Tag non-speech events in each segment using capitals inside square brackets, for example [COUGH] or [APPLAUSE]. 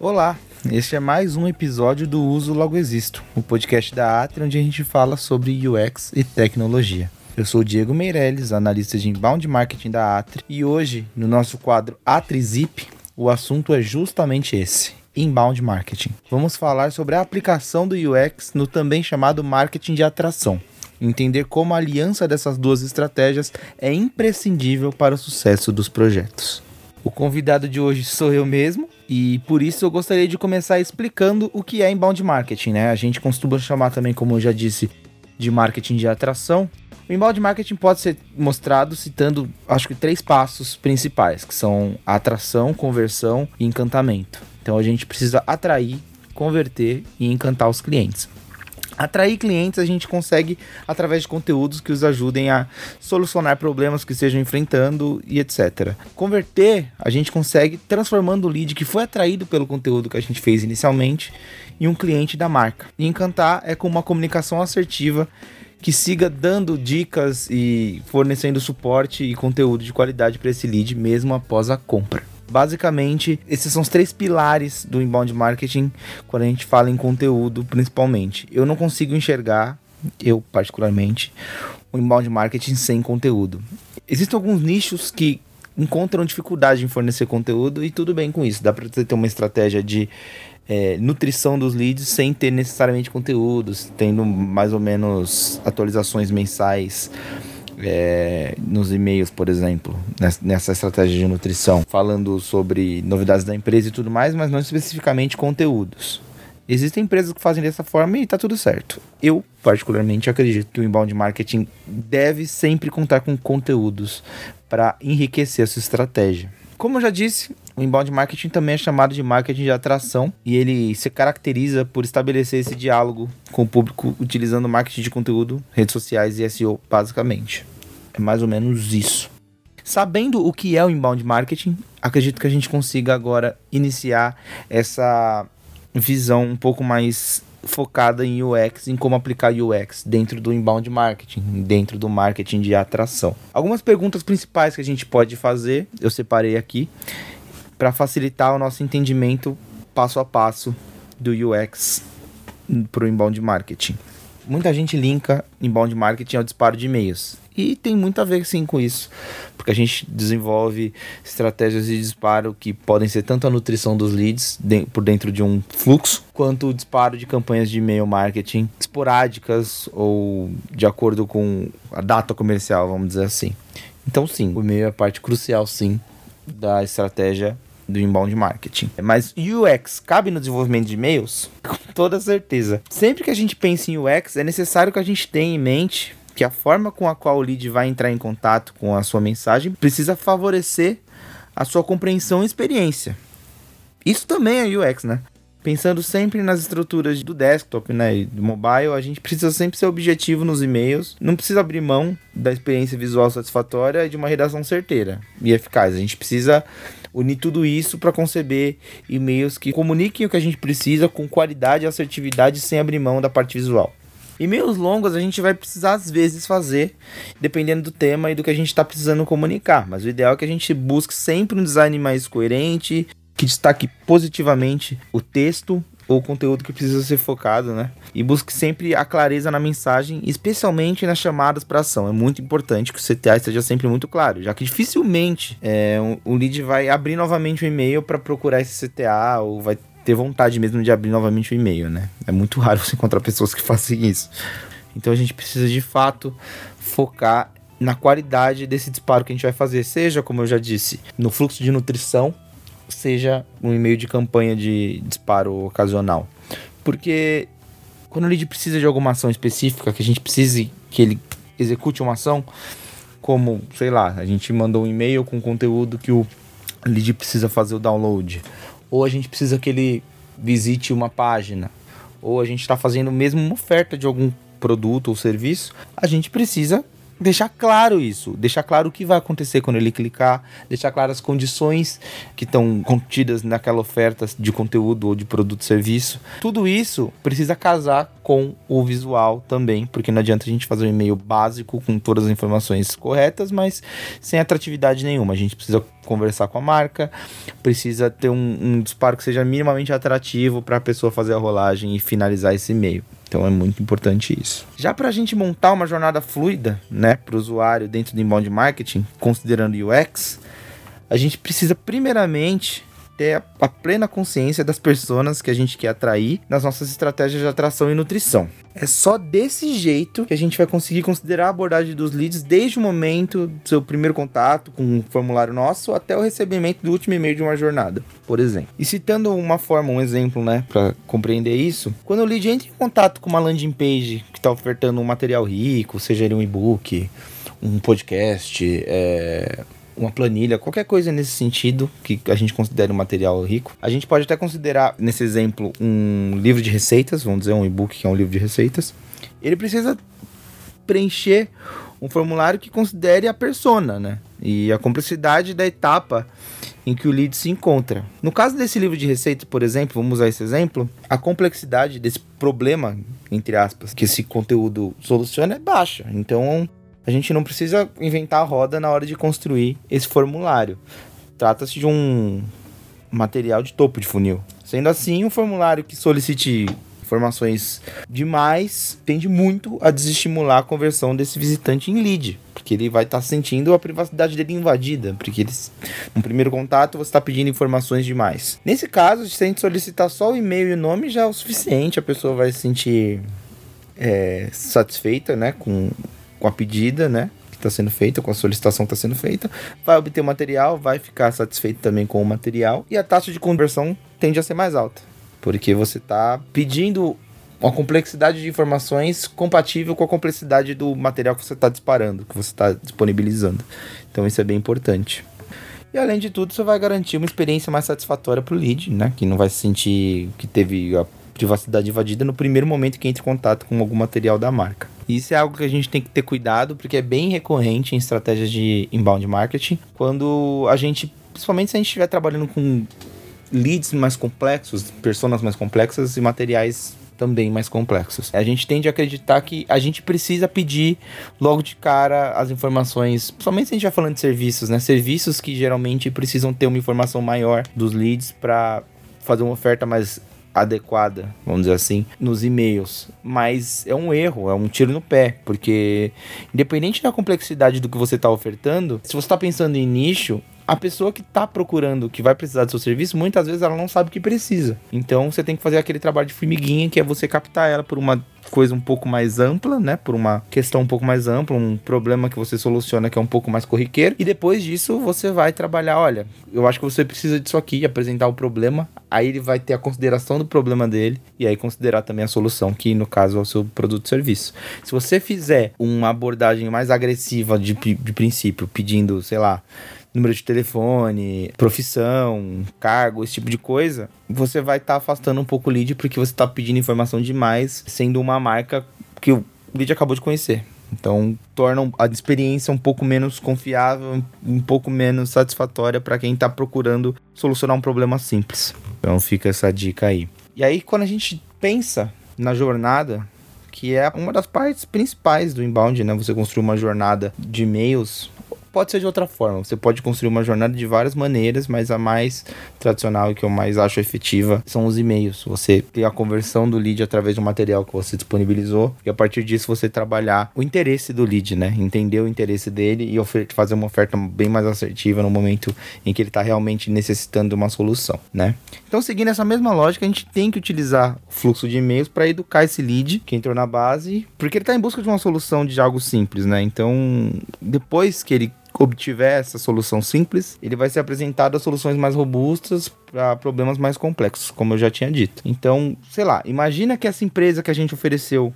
Olá, este é mais um episódio do Uso Logo Existo, o podcast da Atri onde a gente fala sobre UX e tecnologia. Eu sou o Diego Meirelles, analista de inbound marketing da Atri, e hoje, no nosso quadro Atri Zip, o assunto é justamente esse: inbound marketing. Vamos falar sobre a aplicação do UX no também chamado marketing de atração. Entender como a aliança dessas duas estratégias é imprescindível para o sucesso dos projetos. O convidado de hoje sou eu mesmo, e por isso eu gostaria de começar explicando o que é inbound marketing, né? A gente costuma chamar também, como eu já disse, de marketing de atração. O inbound marketing pode ser mostrado citando, acho que, três passos principais, que são atração, conversão e encantamento. Então a gente precisa atrair, converter e encantar os clientes. Atrair clientes a gente consegue através de conteúdos que os ajudem a solucionar problemas que estejam enfrentando e etc. Converter a gente consegue transformando o lead que foi atraído pelo conteúdo que a gente fez inicialmente em um cliente da marca. E encantar é com uma comunicação assertiva que siga dando dicas e fornecendo suporte e conteúdo de qualidade para esse lead mesmo após a compra. Basicamente, esses são os três pilares do inbound marketing quando a gente fala em conteúdo, principalmente. Eu não consigo enxergar, eu particularmente, o inbound marketing sem conteúdo. Existem alguns nichos que encontram dificuldade em fornecer conteúdo e tudo bem com isso. Dá para ter uma estratégia de é, nutrição dos leads sem ter necessariamente conteúdos, tendo mais ou menos atualizações mensais é, nos e-mails, por exemplo, nessa estratégia de nutrição, falando sobre novidades da empresa e tudo mais, mas não especificamente conteúdos. Existem empresas que fazem dessa forma e tá tudo certo. Eu, particularmente, acredito que o inbound marketing deve sempre contar com conteúdos para enriquecer a sua estratégia. Como eu já disse, o inbound marketing também é chamado de marketing de atração e ele se caracteriza por estabelecer esse diálogo com o público utilizando marketing de conteúdo, redes sociais e SEO, basicamente. É mais ou menos isso. Sabendo o que é o inbound marketing, acredito que a gente consiga agora iniciar essa visão um pouco mais focada em UX, em como aplicar UX dentro do inbound marketing, dentro do marketing de atração. Algumas perguntas principais que a gente pode fazer, eu separei aqui, para facilitar o nosso entendimento passo a passo do UX para o inbound marketing. Muita gente linka inbound marketing ao disparo de e-mails. E tem muito a ver sim com isso, porque a gente desenvolve estratégias de disparo que podem ser tanto a nutrição dos leads de, por dentro de um fluxo, quanto o disparo de campanhas de e-mail marketing esporádicas ou de acordo com a data comercial, vamos dizer assim. Então sim, o e-mail é parte crucial sim da estratégia do inbound marketing. Mas UX cabe no desenvolvimento de e-mails? [LAUGHS] Com toda certeza. Sempre que a gente pensa em UX, é necessário que a gente tenha em mente que a forma com a qual o lead vai entrar em contato com a sua mensagem precisa favorecer a sua compreensão e experiência. Isso também é UX, né? Pensando sempre nas estruturas do desktop, né, e do mobile, a gente precisa sempre ser objetivo nos e-mails. Não precisa abrir mão da experiência visual satisfatória e de uma redação certeira e eficaz. A gente precisa unir tudo isso para conceber e-mails que comuniquem o que a gente precisa com qualidade e assertividade sem abrir mão da parte visual. E-mails longos a gente vai precisar às vezes fazer, dependendo do tema e do que a gente está precisando comunicar. Mas o ideal é que a gente busque sempre um design mais coerente, que destaque positivamente o texto ou conteúdo que precisa ser focado, né? E busque sempre a clareza na mensagem, especialmente nas chamadas para ação. É muito importante que o CTA esteja sempre muito claro, já que dificilmente é, o lead vai abrir novamente o e-mail para procurar esse CTA ou vai ter vontade mesmo de abrir novamente o e-mail, né? É muito [LAUGHS] raro você encontrar pessoas que fazem isso. Então a gente precisa de fato focar na qualidade desse disparo que a gente vai fazer, seja, como eu já disse, no fluxo de nutrição, seja um e-mail de campanha de disparo ocasional. Porque quando o lead precisa de alguma ação específica, que a gente precise que ele execute uma ação, como, sei lá, a gente mandou um e-mail com conteúdo que o lead precisa fazer o download, ou a gente precisa que ele visite uma página, ou a gente está fazendo mesmo uma oferta de algum produto ou serviço, a gente precisa deixar claro isso, deixar claro o que vai acontecer quando ele clicar, deixar claro as condições que estão contidas naquela oferta de conteúdo ou de produto serviço. Tudo isso precisa casar com o visual também, porque não adianta a gente fazer um e-mail básico com todas as informações corretas, mas sem atratividade nenhuma. A gente precisa conversar com a marca, precisa ter um, um disparo que seja minimamente atrativo para a pessoa fazer a rolagem e finalizar esse e-mail. Então é muito importante isso. Já para a gente montar uma jornada fluida, né, para o usuário dentro do inbound marketing, considerando UX, a gente precisa primeiramente ter a plena consciência das pessoas que a gente quer atrair nas nossas estratégias de atração e nutrição. É só desse jeito que a gente vai conseguir considerar a abordagem dos leads desde o momento do seu primeiro contato com um formulário nosso até o recebimento do último e-mail de uma jornada, por exemplo. E citando uma forma, um exemplo, né, para compreender isso, quando o lead entra em contato com uma landing page que está ofertando um material rico, seja ele um e-book, um podcast, é, uma planilha, qualquer coisa nesse sentido que a gente considere um material rico. A gente pode até considerar, nesse exemplo, um livro de receitas, vamos dizer, um e-book que é um livro de receitas. Ele precisa preencher um formulário que considere a persona, né? E a complexidade da etapa em que o lead se encontra. No caso desse livro de receitas, por exemplo, vamos usar esse exemplo, a complexidade desse problema, entre aspas, que esse conteúdo soluciona é baixa. Então, a gente não precisa inventar a roda na hora de construir esse formulário. Trata-se de um material de topo de funil. Sendo assim, um formulário que solicite informações demais tende muito a desestimular a conversão desse visitante em lead, porque ele vai estar tá sentindo a privacidade dele invadida, porque no primeiro contato você está pedindo informações demais. Nesse caso, se a gente solicitar só o e-mail e o nome já é o suficiente, a pessoa vai se sentir é, satisfeita, né, com com a pedida, né? Que está sendo feita, com a solicitação que está sendo feita, vai obter o material, vai ficar satisfeito também com o material e a taxa de conversão tende a ser mais alta, porque você está pedindo uma complexidade de informações compatível com a complexidade do material que você está disparando, que você está disponibilizando. Então isso é bem importante. E além de tudo, você vai garantir uma experiência mais satisfatória para o lead, né? Que não vai se sentir que teve a privacidade invadida no primeiro momento que entra em contato com algum material da marca. Isso é algo que a gente tem que ter cuidado, porque é bem recorrente em estratégias de inbound marketing, quando a gente, principalmente se a gente estiver trabalhando com leads mais complexos, personas mais complexas e materiais também mais complexos. A gente tende a acreditar que a gente precisa pedir logo de cara as informações, principalmente se a gente vai falando de serviços, né? Serviços que geralmente precisam ter uma informação maior dos leads para fazer uma oferta mais adequada, vamos dizer assim, nos e-mails. Mas é um erro, é um tiro no pé, porque independente da complexidade do que você está ofertando, se você está pensando em nicho, a pessoa que está procurando, que vai precisar do seu serviço, muitas vezes ela não sabe o que precisa. Então você tem que fazer aquele trabalho de formiguinha, que é você captar ela por uma coisa um pouco mais ampla, né? Por uma questão um pouco mais ampla, um problema que você soluciona que é um pouco mais corriqueiro. E depois disso você vai trabalhar, olha, eu acho que você precisa disso aqui, apresentar o problema. Aí ele vai ter a consideração do problema dele e aí considerar também a solução, que no caso é o seu produto ou serviço. Se você fizer uma abordagem mais agressiva de, de princípio, pedindo, sei lá, número de telefone, profissão, cargo, esse tipo de coisa, você vai estar tá afastando um pouco o lead porque você está pedindo informação demais, sendo uma marca que o lead acabou de conhecer. Então, torna a experiência um pouco menos confiável, um pouco menos satisfatória para quem está procurando solucionar um problema simples. Então, fica essa dica aí. E aí, quando a gente pensa na jornada, que é uma das partes principais do inbound, né? Você construir uma jornada de e-mails pode ser de outra forma. Você pode construir uma jornada de várias maneiras, mas a mais tradicional e que eu mais acho efetiva são os e-mails. Você ter a conversão do lead através um material que você disponibilizou e a partir disso você trabalhar o interesse do lead, né? Entender o interesse dele e fazer uma oferta bem mais assertiva no momento em que ele está realmente necessitando de uma solução, né? Então, seguindo essa mesma lógica, a gente tem que utilizar o fluxo de e-mails para educar esse lead que entrou na base, porque ele está em busca de uma solução de algo simples, né? Então, depois que ele obtiver essa solução simples, ele vai ser apresentado a soluções mais robustas para problemas mais complexos, como eu já tinha dito. Então, sei lá, imagina que essa empresa que a gente ofereceu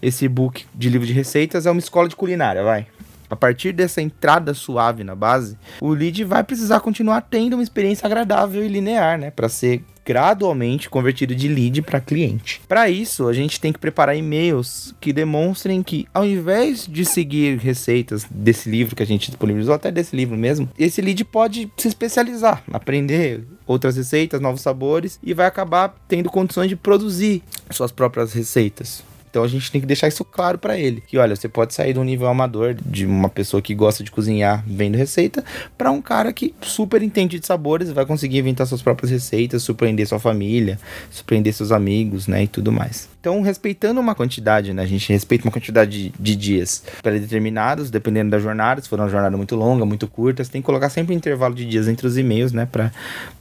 esse e-book de livro de receitas é uma escola de culinária, vai. A partir dessa entrada suave na base, o lead vai precisar continuar tendo uma experiência agradável e linear, né, para ser gradualmente convertido de lead para cliente. Para isso, a gente tem que preparar e-mails que demonstrem que, ao invés de seguir receitas desse livro que a gente disponibilizou, até desse livro mesmo, esse lead pode se especializar, aprender outras receitas, novos sabores e vai acabar tendo condições de produzir suas próprias receitas. Então a gente tem que deixar isso claro para ele, que olha, você pode sair de um nível amador de uma pessoa que gosta de cozinhar vendo receita para um cara que super entende de sabores, vai conseguir inventar suas próprias receitas, surpreender sua família, surpreender seus amigos, né, e tudo mais. Então, respeitando uma quantidade, né, a gente respeita uma quantidade de, de dias pré-determinados, dependendo da jornada, se for uma jornada muito longa, muito curta, você tem que colocar sempre um intervalo de dias entre os e-mails, né, para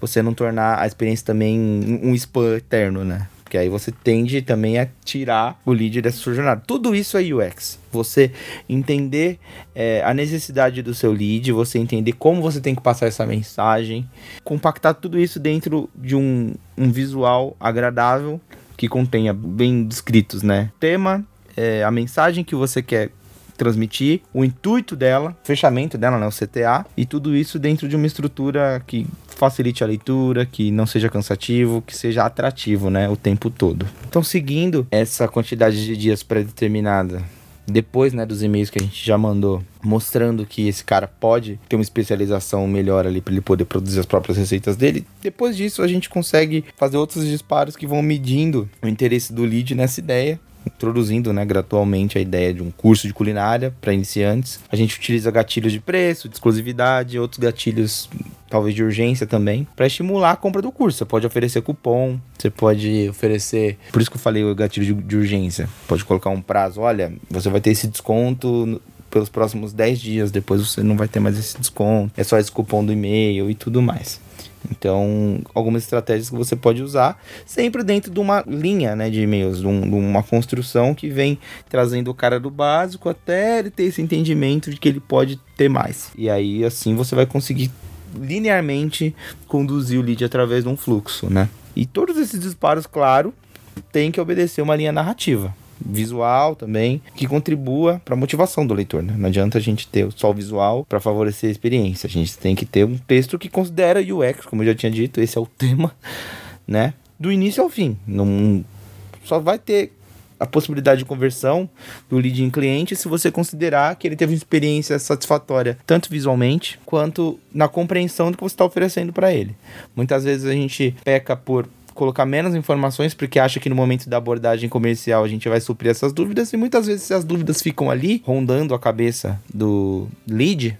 você não tornar a experiência também um spam eterno, né? Porque aí você tende também a tirar o lead dessa sua jornada. Tudo isso é UX. Você entender é, a necessidade do seu lead, você entender como você tem que passar essa mensagem, compactar tudo isso dentro de um, um visual agradável que contenha bem descritos, né? Tema, é, a mensagem que você quer transmitir, o intuito dela, fechamento dela, né, o CTA, e tudo isso dentro de uma estrutura que facilite a leitura, que não seja cansativo, que seja atrativo, né, o tempo todo. Então, seguindo essa quantidade de dias pré-determinada, depois, né, dos e-mails que a gente já mandou, mostrando que esse cara pode ter uma especialização melhor ali para ele poder produzir as próprias receitas dele. Depois disso, a gente consegue fazer outros disparos que vão medindo o interesse do lead nessa ideia introduzindo né, gradualmente a ideia de um curso de culinária para iniciantes. A gente utiliza gatilhos de preço, de exclusividade, outros gatilhos talvez de urgência também, para estimular a compra do curso. Você pode oferecer cupom, você pode oferecer, por isso que eu falei o gatilho de, de urgência. Pode colocar um prazo, olha, você vai ter esse desconto pelos próximos 10 dias, depois você não vai ter mais esse desconto. É só esse cupom do e-mail e tudo mais. Então, algumas estratégias que você pode usar, sempre dentro de uma linha né, de e-mails, de, um, de, uma construção que vem trazendo o cara do básico até ele ter esse entendimento de que ele pode ter mais. E aí, assim, você vai conseguir linearmente conduzir o lead através de um fluxo, né? E todos esses disparos, claro, tem que obedecer uma linha narrativa visual também, que contribua para a motivação do leitor. Né? Não adianta a gente ter só o visual para favorecer a experiência. A gente tem que ter um texto que considera UX, como eu já tinha dito, esse é o [LAUGHS] tema, né? Do início ao fim. Não, só vai ter a possibilidade de conversão do lead em cliente se você considerar que ele teve uma experiência satisfatória, tanto visualmente quanto na compreensão do que você está oferecendo para ele. Muitas vezes a gente peca por colocar menos informações porque acha que no momento da abordagem comercial a gente vai suprir essas dúvidas e muitas vezes as dúvidas ficam ali rondando a cabeça do lead,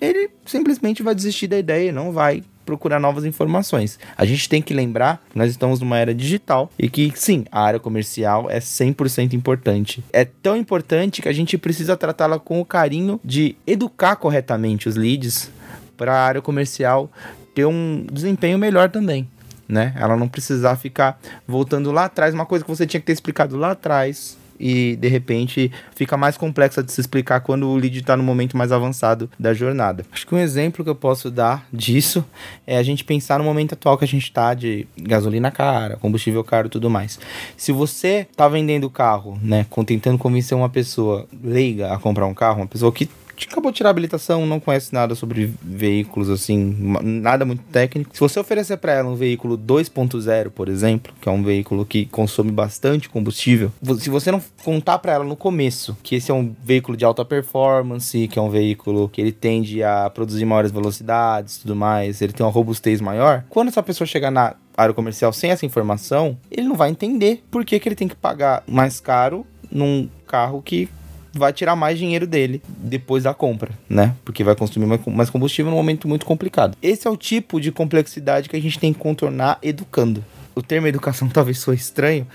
ele simplesmente vai desistir da ideia e não vai procurar novas informações. A gente tem que lembrar que nós estamos numa era digital e que sim, a área comercial é 100% importante. É tão importante que a gente precisa tratá-la com o carinho de educar corretamente os leads para a área comercial ter um desempenho melhor também né? Ela não precisar ficar voltando lá atrás, uma coisa que você tinha que ter explicado lá atrás e de repente fica mais complexa de se explicar quando o lead está no momento mais avançado da jornada. Acho que um exemplo que eu posso dar disso é a gente pensar no momento atual que a gente está de gasolina cara, combustível caro e tudo mais. Se você está vendendo carro, né, tentando convencer uma pessoa leiga a comprar um carro, uma pessoa que acabou de tirar a habilitação, não conhece nada sobre veículos, assim, nada muito técnico. Se você oferecer para ela um veículo 2.0, por exemplo, que é um veículo que consome bastante combustível, se você não contar para ela no começo que esse é um veículo de alta performance, que é um veículo que ele tende a produzir maiores velocidades, tudo mais, ele tem uma robustez maior, quando essa pessoa chegar na área comercial sem essa informação, ele não vai entender por que, que ele tem que pagar mais caro num carro que vai tirar mais dinheiro dele depois da compra, né? Porque vai consumir mais combustível num momento muito complicado. Esse é o tipo de complexidade que a gente tem que contornar educando. O termo educação [LAUGHS] talvez soe estranho,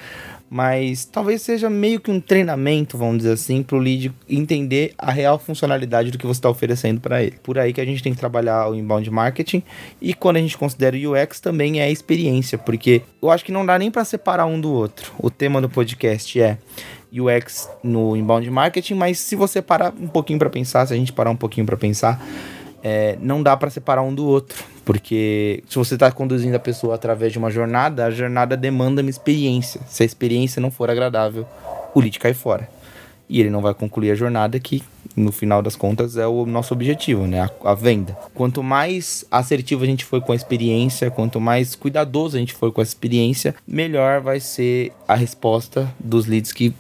mas talvez seja meio que um treinamento, vamos dizer assim, para o lead entender a real funcionalidade do que você está oferecendo para ele. Por aí que a gente tem que trabalhar o inbound marketing e quando a gente considera o UX também é a experiência, porque eu acho que não dá nem para separar um do outro. O tema do podcast é UX no inbound marketing, mas se você parar um pouquinho para pensar, se a gente parar um pouquinho para pensar, é, não dá para separar um do outro, porque se você está conduzindo a pessoa através de uma jornada, a jornada demanda uma experiência. Se a experiência não for agradável, o lead cai fora. e ele não vai concluir a jornada que no final das contas é o nosso objetivo, né? A, a, venda. Quanto mais assertivo a gente for com a experiência, quanto mais cuidadoso a gente for com a experiência, melhor vai ser a resposta dos leads que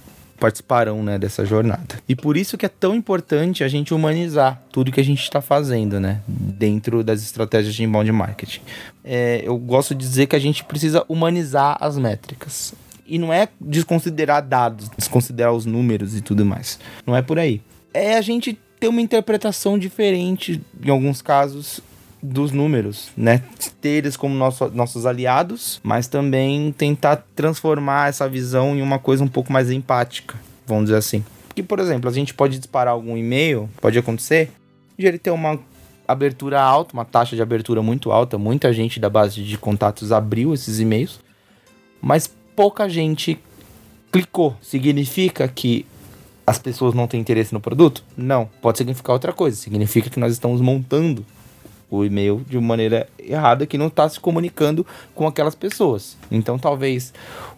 participarão né, dessa jornada. E por isso que é tão importante a gente humanizar tudo que a gente está fazendo, né? Dentro das estratégias de inbound marketing. É, eu gosto de dizer que a gente precisa humanizar as métricas. E não é desconsiderar dados, desconsiderar os números e tudo mais. Não é por aí. É a gente ter uma interpretação diferente, em alguns casos, dos números, né? Ter eles como nosso, nossos aliados, mas também tentar transformar essa visão em uma coisa um pouco mais empática, vamos dizer assim. Que, por exemplo, a gente pode disparar algum e-mail, pode acontecer, de ele ter uma abertura alta, uma taxa de abertura muito alta, muita gente da base de contatos abriu esses e-mails, mas pouca gente clicou. Significa que as pessoas não têm interesse no produto? Não. Pode significar outra coisa. Significa que nós estamos montando o e-mail de maneira errada que não está se comunicando com aquelas pessoas. Então talvez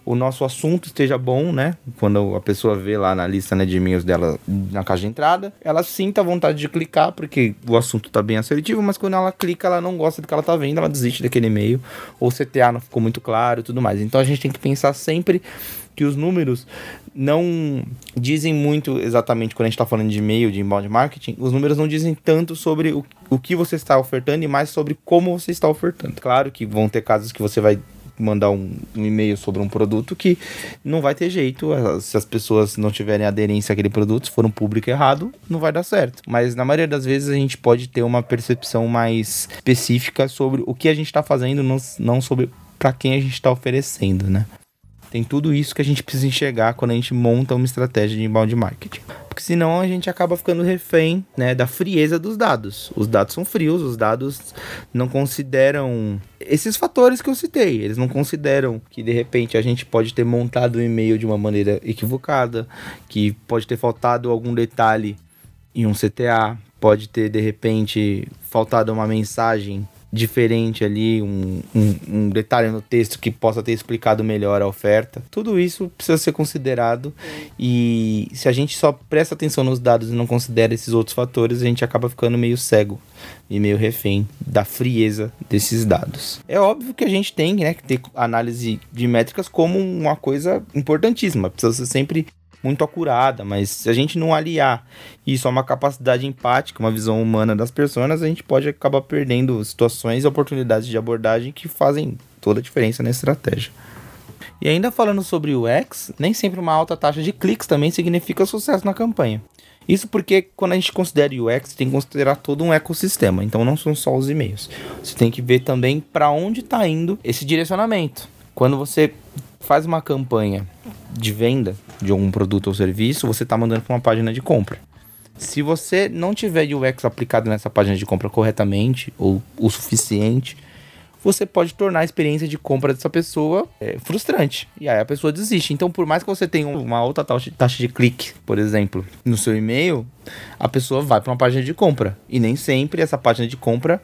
o nosso assunto esteja bom, né? Quando a pessoa vê lá na lista né, de e-mails dela na caixa de entrada, ela sinta vontade de clicar porque o assunto está bem assertivo, mas quando ela clica, ela não gosta do que ela está vendo, ela desiste daquele e-mail, ou o CTA não ficou muito claro e tudo mais. Então a gente tem que pensar sempre que os números não dizem muito exatamente quando a gente está falando de e-mail, de inbound marketing, os números não dizem tanto sobre o, o que você está ofertando e mais sobre como você está ofertando. Claro que vão ter casos que você vai mandar um, um, e-mail sobre um produto que não vai ter jeito. Se as pessoas não tiverem aderência àquele produto, se for um público errado, não vai dar certo. Mas na maioria das vezes a gente pode ter uma percepção mais específica sobre o que a gente está fazendo, não, não sobre para quem a gente está oferecendo, né? Tem tudo isso que a gente precisa enxergar quando a gente monta uma estratégia de inbound marketing. Porque senão a gente acaba ficando refém né, da frieza dos dados. Os dados são frios, os dados não consideram esses fatores que eu citei. Eles não consideram que de repente a gente pode ter montado o e-mail de uma maneira equivocada, que pode ter faltado algum detalhe em um CTA, pode ter de repente faltado uma mensagem diferente ali, um, um, um, detalhe no texto que possa ter explicado melhor a oferta. Tudo isso precisa ser considerado e se a gente só presta atenção nos dados e não considera esses outros fatores, a gente acaba ficando meio cego e meio refém da frieza desses dados. É óbvio que a gente tem né, que ter análise de métricas como uma coisa importantíssima, precisa ser sempre muito acurada, mas se a gente não aliar isso a uma capacidade empática, uma visão humana das pessoas, a gente pode acabar perdendo situações e oportunidades de abordagem que fazem toda a diferença na estratégia. E ainda falando sobre o UX, nem sempre uma alta taxa de cliques também significa sucesso na campanha. Isso porque quando a gente considera UX, tem que considerar todo um ecossistema. Então não são só os e-mails. Você tem que ver também para onde está indo esse direcionamento. Quando você faz uma campanha de venda de algum produto ou serviço, você está mandando para uma página de compra. Se você não tiver UX aplicado nessa página de compra corretamente ou o suficiente, você pode tornar a experiência de compra dessa pessoa é, frustrante. E aí a pessoa desiste. Então, por mais que você tenha uma alta taxa de clique, por exemplo, no seu e-mail, a pessoa vai para uma página de compra. E nem sempre essa página de compra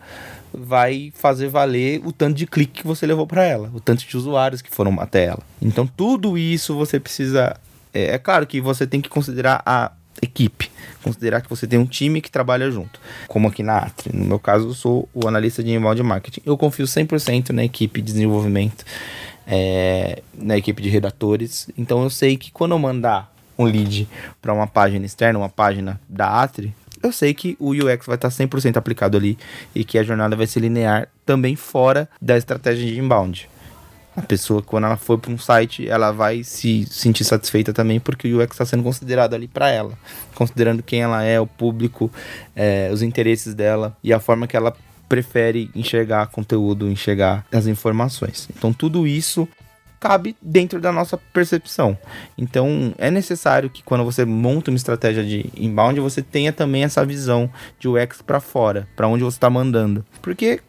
vai fazer valer o tanto de clique que você levou para ela, o tanto de usuários que foram até ela. Então, tudo isso você precisa. É, é claro que você tem que considerar a equipe, considerar que você tem um time que trabalha junto, como aqui na Atri. No meu caso, eu sou o analista de inbound marketing. Eu confio 100% na equipe de desenvolvimento, é, na equipe de redatores. Então, eu sei que quando eu mandar um lead para uma página externa, uma página da Atri, eu sei que o UX vai estar 100% aplicado ali e que a jornada vai ser linear também fora da estratégia de inbound. A pessoa, quando ela for para um site, ela vai se sentir satisfeita também porque o UX está sendo considerado ali para ela, considerando quem ela é, o público, é, os interesses dela e a forma que ela prefere enxergar conteúdo, enxergar as informações. Então, tudo isso cabe dentro da nossa percepção. Então, é necessário que quando você monta uma estratégia de inbound, você tenha também essa visão de UX para fora, para onde você está mandando. Porque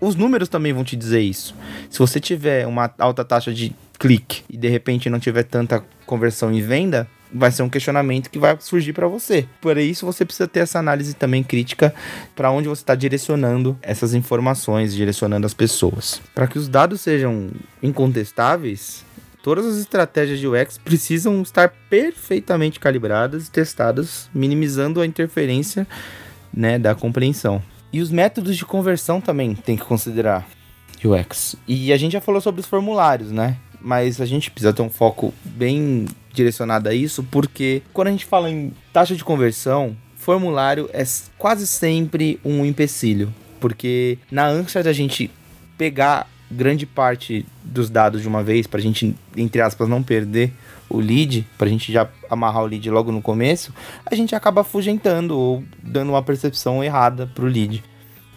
os números também vão te dizer isso. Se você tiver uma alta taxa de clique e de repente não tiver tanta conversão em venda, vai ser um questionamento que vai surgir para você. Por isso você precisa ter essa análise também crítica para onde você está direcionando essas informações, direcionando as pessoas. Para que os dados sejam incontestáveis, Todas as estratégias de UX precisam estar perfeitamente calibradas e testadas, minimizando a interferência né, da compreensão. E os métodos de conversão também tem que considerar UX. E a gente já falou sobre os formulários, né? Mas a gente precisa ter um foco bem direcionado a isso, porque quando a gente fala em taxa de conversão, formulário é quase sempre um empecilho. Porque na ânsia da gente pegar grande parte dos dados de uma vez, para a gente, entre aspas, não perder o lead, para a gente já amarrar o lead logo no começo, a gente acaba afugentando ou dando uma percepção errada para o lead.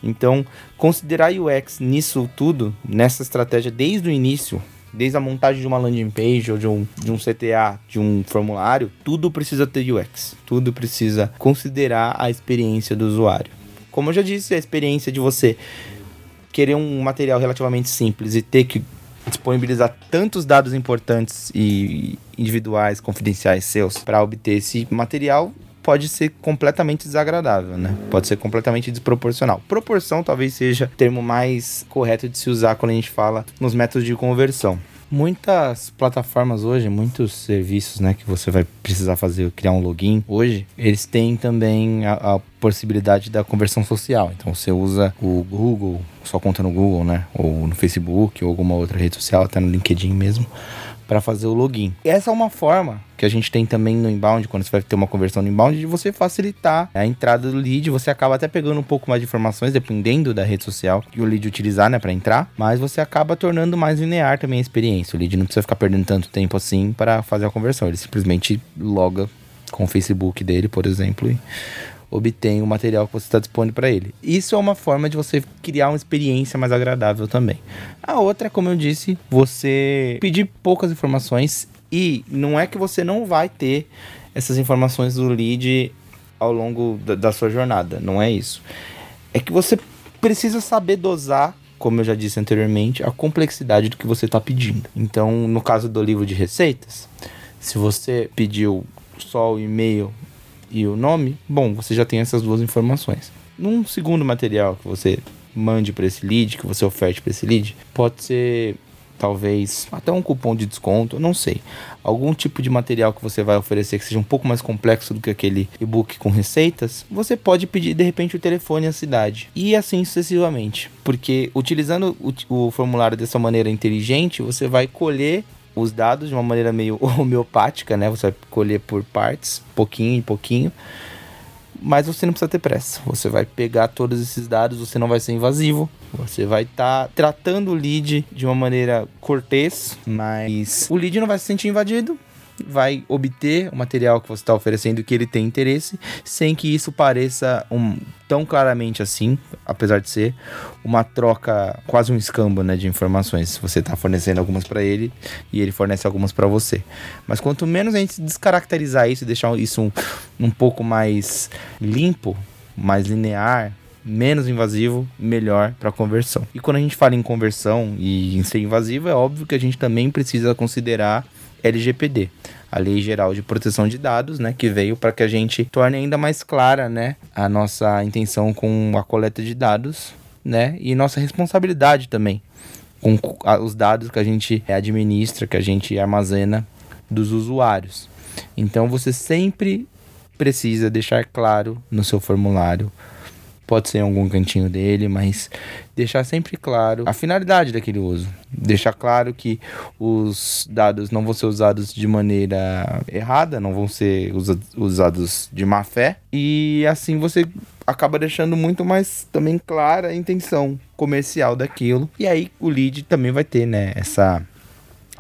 Então, considerar UX nisso tudo, nessa estratégia desde o início, desde a montagem de uma landing page ou de um, de um CTA, de um formulário, tudo precisa ter UX. Tudo precisa considerar a experiência do usuário. Como eu já disse, a experiência de você querer um material relativamente simples e ter que disponibilizar tantos dados importantes e individuais, confidenciais seus para obter esse material pode ser completamente desagradável, né? Pode ser completamente desproporcional. Proporção talvez seja o termo mais correto de se usar quando a gente fala nos métodos de conversão. Muitas plataformas hoje, muitos serviços, né, que você vai precisar fazer, criar um login, hoje, eles têm também a, a possibilidade da conversão social. Então você usa o Google, sua conta no Google, né, ou no Facebook, ou alguma outra rede social, até no LinkedIn mesmo, para fazer o login. Essa é uma forma que a gente tem também no inbound, quando você vai ter uma conversão no inbound, de você facilitar a entrada do lead. Você acaba até pegando um pouco mais de informações, dependendo da rede social que o lead utilizar, né, para entrar, mas você acaba tornando mais linear também a experiência. O lead não precisa ficar perdendo tanto tempo assim para fazer a conversão, ele simplesmente loga com o Facebook dele, por exemplo, e obtém o material que você está dispondo para ele. Isso é uma forma de você criar uma experiência mais agradável também. A outra, como eu disse, você pedir poucas informações e não é que você não vai ter essas informações do lead ao longo da, da sua jornada, não é isso. É que você precisa saber dosar como eu já disse anteriormente, a complexidade do que você está pedindo. Então, no caso do livro de receitas, se você pediu só o e-mail e o nome, bom, você já tem essas duas informações. Num segundo material que você mande para esse lead, que você oferte para esse lead, pode ser talvez até um cupom de desconto, não sei. Algum tipo de material que você vai oferecer que seja um pouco mais complexo do que aquele e-book com receitas, você pode pedir de repente o telefone a cidade. E assim sucessivamente. Porque utilizando o, o formulário dessa maneira inteligente, você vai colher os dados de uma maneira meio [LAUGHS] homeopática, né? Você vai colher por partes, pouquinho em pouquinho. Mas você não precisa ter pressa. Você vai pegar todos esses dados, você não vai ser invasivo. Você vai estar tá tratando o lead de uma maneira cortês, mas o lead não vai se sentir invadido vai obter o material que você está oferecendo que ele tem interesse, sem que isso pareça um, tão claramente assim, apesar de ser uma troca, quase um escambo né, de informações. Você está fornecendo algumas para ele e ele fornece algumas para você. Mas quanto menos a gente descaracterizar isso e deixar isso um, um pouco mais limpo, mais linear, menos invasivo, melhor para conversão. E quando a gente fala em conversão e em ser invasivo, é óbvio que a gente também precisa considerar LGPD, a Lei Geral de Proteção de Dados, né, que veio para que a gente torne ainda mais clara, né, a nossa intenção com a coleta de dados, né, e nossa responsabilidade também com os dados que a gente administra, que a gente armazena dos usuários. Então você sempre precisa deixar claro no seu formulário pode ser em algum cantinho dele, mas deixar sempre claro a finalidade daquele uso. Deixar claro que os dados não vão ser usados de maneira errada, não vão ser usa usados de má fé, e assim você acaba deixando muito mais também clara a intenção comercial daquilo. E aí o lead também vai ter, né, essa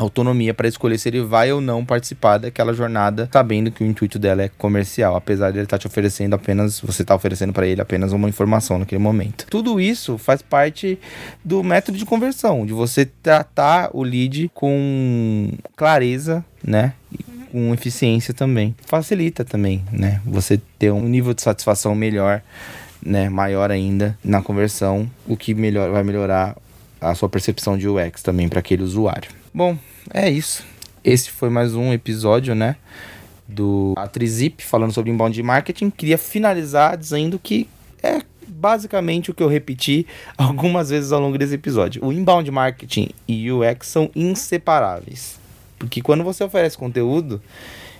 autonomia para escolher se ele vai ou não participar daquela jornada, sabendo que o intuito dela é comercial, apesar de ele estar tá te oferecendo apenas, você está oferecendo para ele apenas uma informação naquele momento. Tudo isso faz parte do método de conversão, de você tratar o lead com clareza, né? com eficiência também. Facilita também, né? Você ter um nível de satisfação melhor, né? Maior ainda na conversão, o que melhor vai melhorar a sua percepção de UX também para aquele usuário. Bom, é isso. Esse foi mais um episódio, né? Do Atrizip, falando sobre inbound marketing. Queria finalizar dizendo que é basicamente o que eu repeti [LAUGHS] algumas vezes ao longo desse episódio. O inbound marketing e UX são inseparáveis. Porque quando você oferece conteúdo,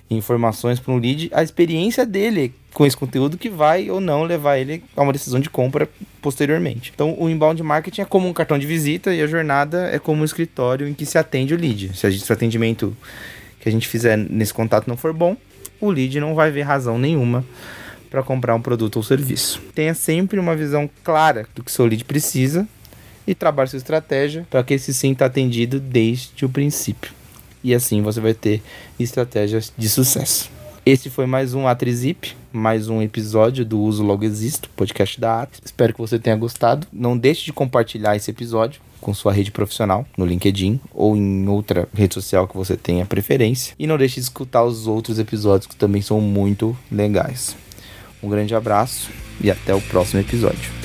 informações para um lead, a experiência dele com esse conteúdo que vai ou não levar ele a uma decisão de compra posteriormente. Então, o inbound marketing é como um cartão de visita e a jornada é como um escritório em que se atende o lead. Se, gente, se o atendimento que a gente fizer nesse contato não for bom, o lead não vai ver razão nenhuma para comprar um produto ou serviço. Tenha sempre uma visão clara do que seu lead precisa e trabalhe sua estratégia para que esse sinta atendido desde o princípio. E assim você vai ter estratégias de sucesso. Esse foi mais um Atrizip, mais um episódio do Uso Logo Existo, podcast da Atri. Espero que você tenha gostado. Não deixe de compartilhar esse episódio com sua rede profissional, no LinkedIn ou em outra rede social que você tenha preferência. E não deixe de escutar os outros episódios que também são muito legais. Um grande abraço e até o próximo episódio.